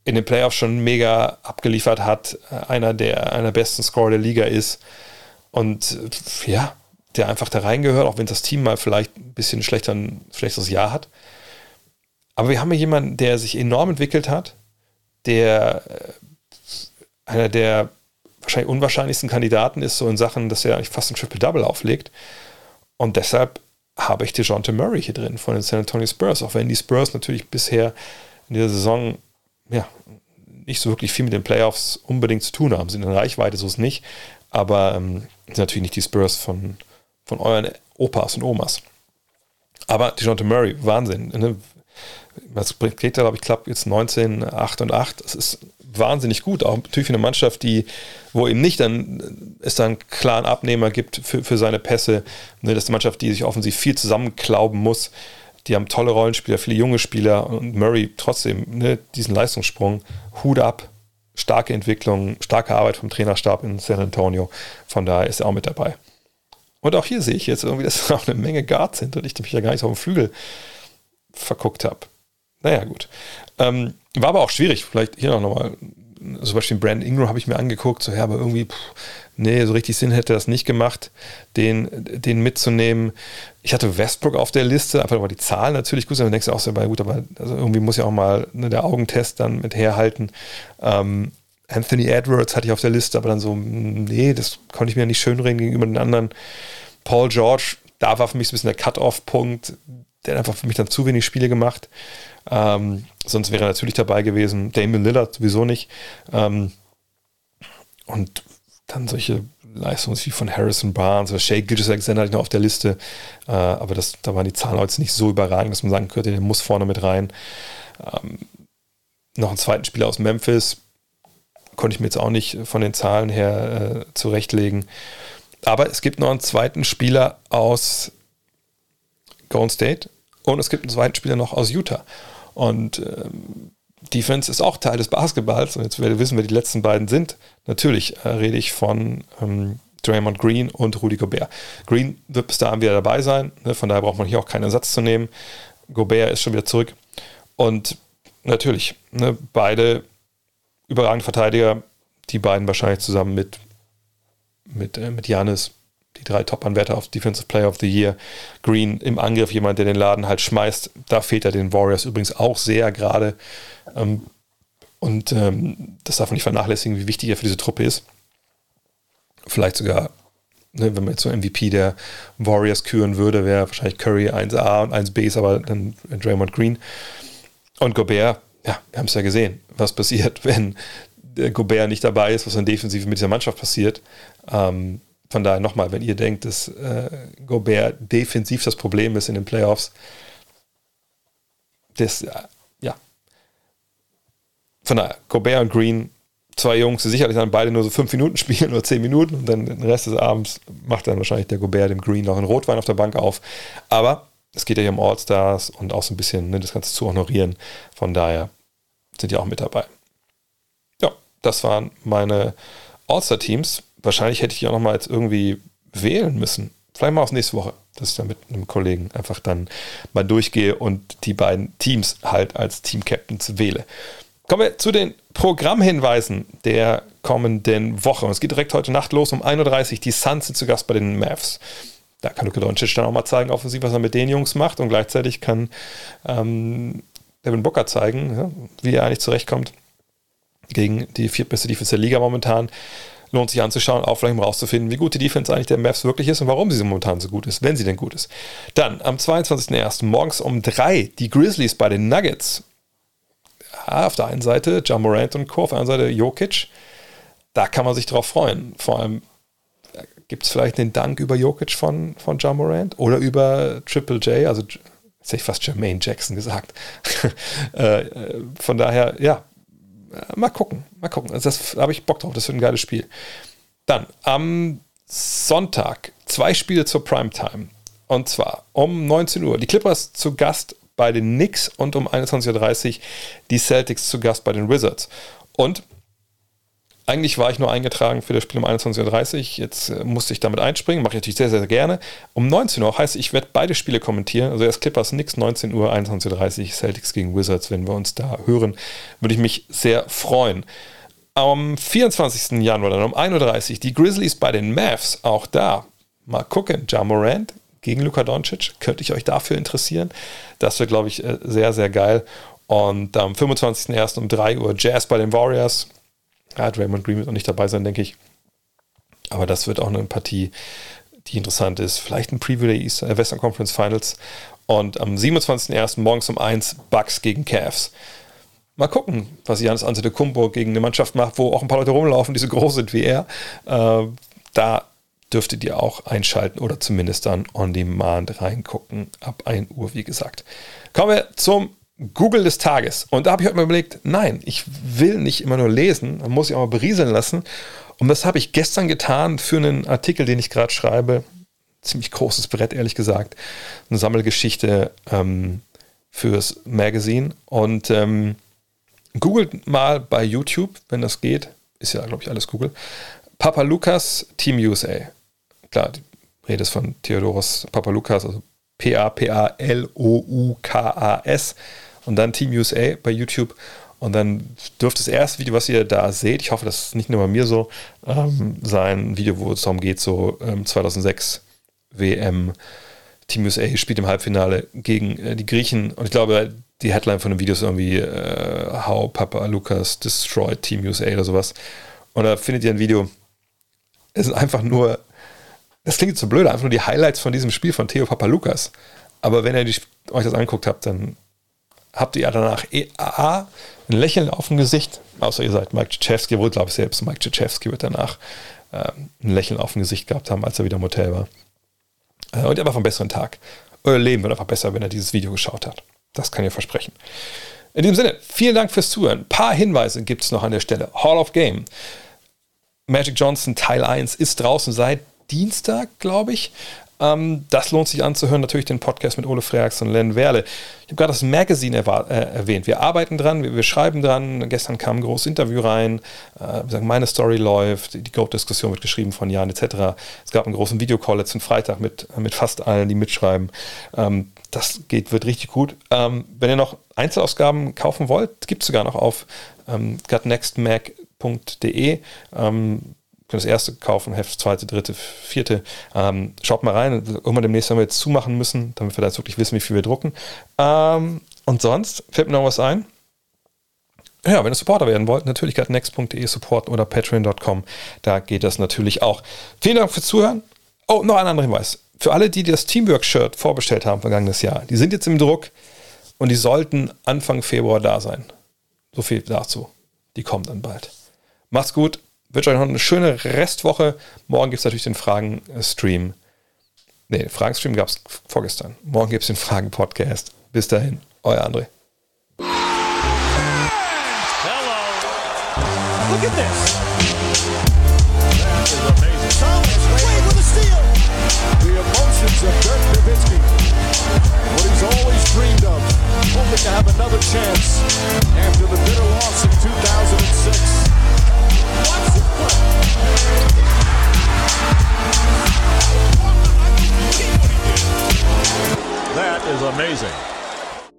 in den Playoffs schon mega abgeliefert hat, äh, einer der einer besten Scorer der Liga ist und ja, der einfach da reingehört, auch wenn das Team mal vielleicht ein bisschen schlechter, ein schlechteres Jahr hat. Aber wir haben hier jemanden, der sich enorm entwickelt hat, der äh, einer der wahrscheinlich unwahrscheinlichsten Kandidaten ist, so in Sachen, dass er eigentlich fast ein Triple-Double auflegt. Und deshalb habe ich DeJounte Murray hier drin von den San Antonio Spurs, auch wenn die Spurs natürlich bisher in dieser Saison ja, nicht so wirklich viel mit den Playoffs unbedingt zu tun haben. Sind in Reichweite, so ist es nicht. Aber ähm, sind natürlich nicht die Spurs von, von euren Opas und Omas. Aber DeJounte Murray, Wahnsinn. Ne? Was bringt er, glaube ich, klappt jetzt 19, 8 und 8. Das ist wahnsinnig gut. Auch natürlich für eine Mannschaft, die, wo eben nicht dann es dann einen klaren Abnehmer gibt für, für seine Pässe. Ne, das ist eine Mannschaft, die sich offensiv viel zusammenklauben muss. Die haben tolle Rollenspieler, viele junge Spieler und Murray trotzdem ne, diesen Leistungssprung. Hut ab, starke Entwicklung, starke Arbeit vom Trainerstab in San Antonio. Von daher ist er auch mit dabei. Und auch hier sehe ich jetzt irgendwie, dass [LAUGHS] auch eine Menge Guards sind und ich mich ja gar nicht auf dem Flügel verguckt habe. Naja, gut. Ähm, war aber auch schwierig. Vielleicht hier noch mal. Zum Beispiel Brandon Ingram habe ich mir angeguckt, so ja, aber irgendwie, pff, nee, so richtig Sinn hätte das nicht gemacht, den, den mitzunehmen. Ich hatte Westbrook auf der Liste, einfach aber die Zahlen natürlich gut, dann denkst du auch so, gut, aber also irgendwie muss ja auch mal ne, der Augentest dann mit herhalten. Ähm, Anthony Edwards hatte ich auf der Liste, aber dann so, nee, das konnte ich mir nicht schönreden gegenüber den anderen. Paul George, da war für mich so ein bisschen der Cut-Off-Punkt. Der hat einfach für mich dann zu wenig Spiele gemacht. Ähm, sonst wäre er natürlich dabei gewesen. Damon Lillard sowieso nicht. Ähm, und dann solche Leistungen wie von Harrison Barnes oder Shea Gilgis Alexander hatte ich noch auf der Liste. Äh, aber das, da waren die Zahlen heute nicht so überragend, dass man sagen könnte, der muss vorne mit rein. Ähm, noch einen zweiten Spieler aus Memphis. Konnte ich mir jetzt auch nicht von den Zahlen her äh, zurechtlegen. Aber es gibt noch einen zweiten Spieler aus Golden State und es gibt einen zweiten Spieler noch aus Utah. Und ähm, Defense ist auch Teil des Basketballs. Und jetzt werde wissen, wer die letzten beiden sind. Natürlich äh, rede ich von ähm, Draymond Green und Rudy Gobert. Green wird bis dahin wieder dabei sein. Ne? Von daher braucht man hier auch keinen Ersatz zu nehmen. Gobert ist schon wieder zurück. Und natürlich. Ne, beide überragende Verteidiger, die beiden wahrscheinlich zusammen mit, mit, äh, mit Janis, die drei Top-Anwärter auf Defensive Player of the Year. Green im Angriff, jemand, der den Laden halt schmeißt. Da fehlt er den Warriors übrigens auch sehr gerade. Ähm, und ähm, das darf man nicht vernachlässigen, wie wichtig er für diese Truppe ist. Vielleicht sogar, ne, wenn man jetzt so MVP der Warriors küren würde, wäre wahrscheinlich Curry 1A und 1B ist aber dann Draymond Green. Und Gobert, ja, wir haben es ja gesehen, was passiert, [LAUGHS] wenn Gobert nicht dabei ist, was dann defensiv mit dieser Mannschaft passiert. Ähm, von daher nochmal, wenn ihr denkt, dass äh, Gobert defensiv das Problem ist in den Playoffs, das, ja. Von daher, Gobert und Green, zwei Jungs, die sicherlich dann beide nur so fünf Minuten [LAUGHS] spielen oder zehn Minuten und dann den Rest des Abends macht dann wahrscheinlich der Gobert dem Green noch einen Rotwein auf der Bank auf. Aber es geht ja hier um All-Stars und auch so ein bisschen ne, das Ganze zu honorieren. Von daher sind die auch mit dabei. Ja, das waren meine All-Star-Teams. Wahrscheinlich hätte ich die auch nochmal jetzt irgendwie wählen müssen. Vielleicht mal aus nächste Woche, dass ich dann mit einem Kollegen einfach dann mal durchgehe und die beiden Teams halt als Team-Captains wähle. Kommen wir zu den Programmhinweisen der kommenden Woche. Und es geht direkt heute Nacht los um 1.30 Uhr. Die Suns sind zu Gast bei den Mavs. Da kann Luka Doncic dann auch mal zeigen, offensiv, was er mit den Jungs macht. Und gleichzeitig kann ähm, Devin Booker zeigen, ja, wie er eigentlich zurechtkommt gegen die viertbeste Defense der Liga momentan. Lohnt sich anzuschauen, auch vielleicht mal rauszufinden, wie gut die Defense eigentlich der Mavs wirklich ist und warum sie momentan so gut ist, wenn sie denn gut ist. Dann am 22.01. morgens um 3 die Grizzlies bei den Nuggets. Ja, auf der einen Seite John Morant und Co., auf der anderen Seite Jokic. Da kann man sich drauf freuen. Vor allem gibt es vielleicht den Dank über Jokic von, von John Morant oder über Triple J, also jetzt hätte ich fast Jermaine Jackson gesagt. [LAUGHS] Äh, äh, von daher, ja, mal gucken, mal gucken. Also das habe ich Bock drauf, das wird ein geiles Spiel. Dann am Sonntag zwei Spiele zur Primetime. Und zwar um 19 Uhr. Die Clippers zu Gast bei den Knicks und um 21.30 Uhr die Celtics zu Gast bei den Wizards. Und eigentlich war ich nur eingetragen für das Spiel um 21.30 Uhr. Jetzt äh, musste ich damit einspringen. Mache ich natürlich sehr, sehr gerne. Um 19 Uhr heißt, ich werde beide Spiele kommentieren. Also erst Clippers nix, 19 Uhr, 21.30 Uhr, Celtics gegen Wizards. Wenn wir uns da hören, würde ich mich sehr freuen. Am 24. Januar dann um 1.30 Uhr die Grizzlies bei den Mavs. Auch da mal gucken. Ja Morant gegen Luka Doncic. Könnte ich euch dafür interessieren? Das wird, glaube ich, äh, sehr, sehr geil. Und am 25.01. um 3 Uhr Jazz bei den Warriors. Ja, Draymond Green wird noch nicht dabei sein, denke ich. Aber das wird auch eine Partie, die interessant ist. Vielleicht ein Preview der East, äh, Western Conference Finals. Und am 27.01. morgens um 1 Bucks gegen Cavs. Mal gucken, was Janis Antetokounmpo gegen eine Mannschaft macht, wo auch ein paar Leute rumlaufen, die so groß sind wie er. Äh, da dürftet ihr auch einschalten oder zumindest dann on demand reingucken. Ab 1 Uhr, wie gesagt. Kommen wir zum Google des Tages. Und da habe ich heute mal überlegt, nein, ich will nicht immer nur lesen, man muss ich auch mal berieseln lassen. Und das habe ich gestern getan für einen Artikel, den ich gerade schreibe. Ziemlich großes Brett, ehrlich gesagt. Eine Sammelgeschichte ähm, fürs Magazine. Und ähm, googelt mal bei YouTube, wenn das geht. Ist ja, glaube ich, alles Google. Papa Lukas Team USA. Klar, die Rede ist von Theodoros Papa Lukas, also P-A-P-A-L-O-U-K-A-S und dann Team USA bei YouTube. Und dann dürfte das erste Video, was ihr da seht, ich hoffe, das ist nicht nur bei mir so, ähm, sein Video, wo es darum geht, so ähm, 2006 WM, Team USA spielt im Halbfinale gegen äh, die Griechen. Und ich glaube, die Headline von dem Video ist irgendwie äh, How Papa Lucas Destroyed Team USA oder sowas. Und da findet ihr ein Video. Es sind einfach nur, das klingt so blöd, einfach nur die Highlights von diesem Spiel von Theo Papa Lucas. Aber wenn ihr die, euch das angeguckt habt, dann habt ihr danach A, ein Lächeln auf dem Gesicht, außer ihr seid Mike Czechowski, wohl glaube ich selbst, Mike Czechowski wird danach äh, ein Lächeln auf dem Gesicht gehabt haben, als er wieder im Hotel war. Äh, und habt einfach einen besseren Tag. Euer Leben wird einfach besser, wenn er dieses Video geschaut hat. Das kann ich versprechen. In diesem Sinne, vielen Dank fürs Zuhören. Ein paar Hinweise gibt es noch an der Stelle. Hall of Game. Magic Johnson Teil 1 ist draußen seit Dienstag, glaube ich. Ähm, das lohnt sich anzuhören. Natürlich den Podcast mit Ole Freaks und Len Werle. Ich habe gerade das Magazine äh, erwähnt. Wir arbeiten dran, wir, wir, schreiben dran. Gestern kam ein großes Interview rein. Äh, meine Story läuft. Die Goat-Diskussion wird geschrieben von Jan etc. Es gab einen großen Videocall letzten Freitag mit, mit fast allen, die mitschreiben. Ähm, das geht, wird richtig gut. Ähm, wenn ihr noch Einzelausgaben kaufen wollt, gibt es sogar noch auf ähm, gutnextmac.de. Ähm, könnt das erste kaufen, Heft, zweite, dritte, vierte. Ähm, schaut mal rein. Irgendwann demnächst haben wir jetzt zumachen müssen, damit wir da jetzt wirklich wissen, wie viel wir drucken. Ähm, und sonst fällt mir noch was ein. Ja, wenn ihr Supporter werden wollt, natürlich next.de supporten oder patreon.com. Da geht das natürlich auch. Vielen Dank fürs Zuhören. Oh, noch ein anderer Hinweis. Für alle, die das Teamwork-Shirt vorbestellt haben vergangenes Jahr, die sind jetzt im Druck und die sollten Anfang Februar da sein. So viel dazu. Die kommen dann bald. Macht's gut. Wünsche euch noch eine schöne Restwoche. Morgen gibt es natürlich den Fragen-Stream. Nee, den Fragen-Stream gab es vorgestern. Morgen gibt es den Fragen-Podcast. Bis dahin, euer André. Look at this. That is amazing. Thomas Wade with a steal. The emotions of Dirk Nowitzki. What he's always dreamed of. Hoping to have another chance after the bitter loss in 2006. Watch this play. That is amazing.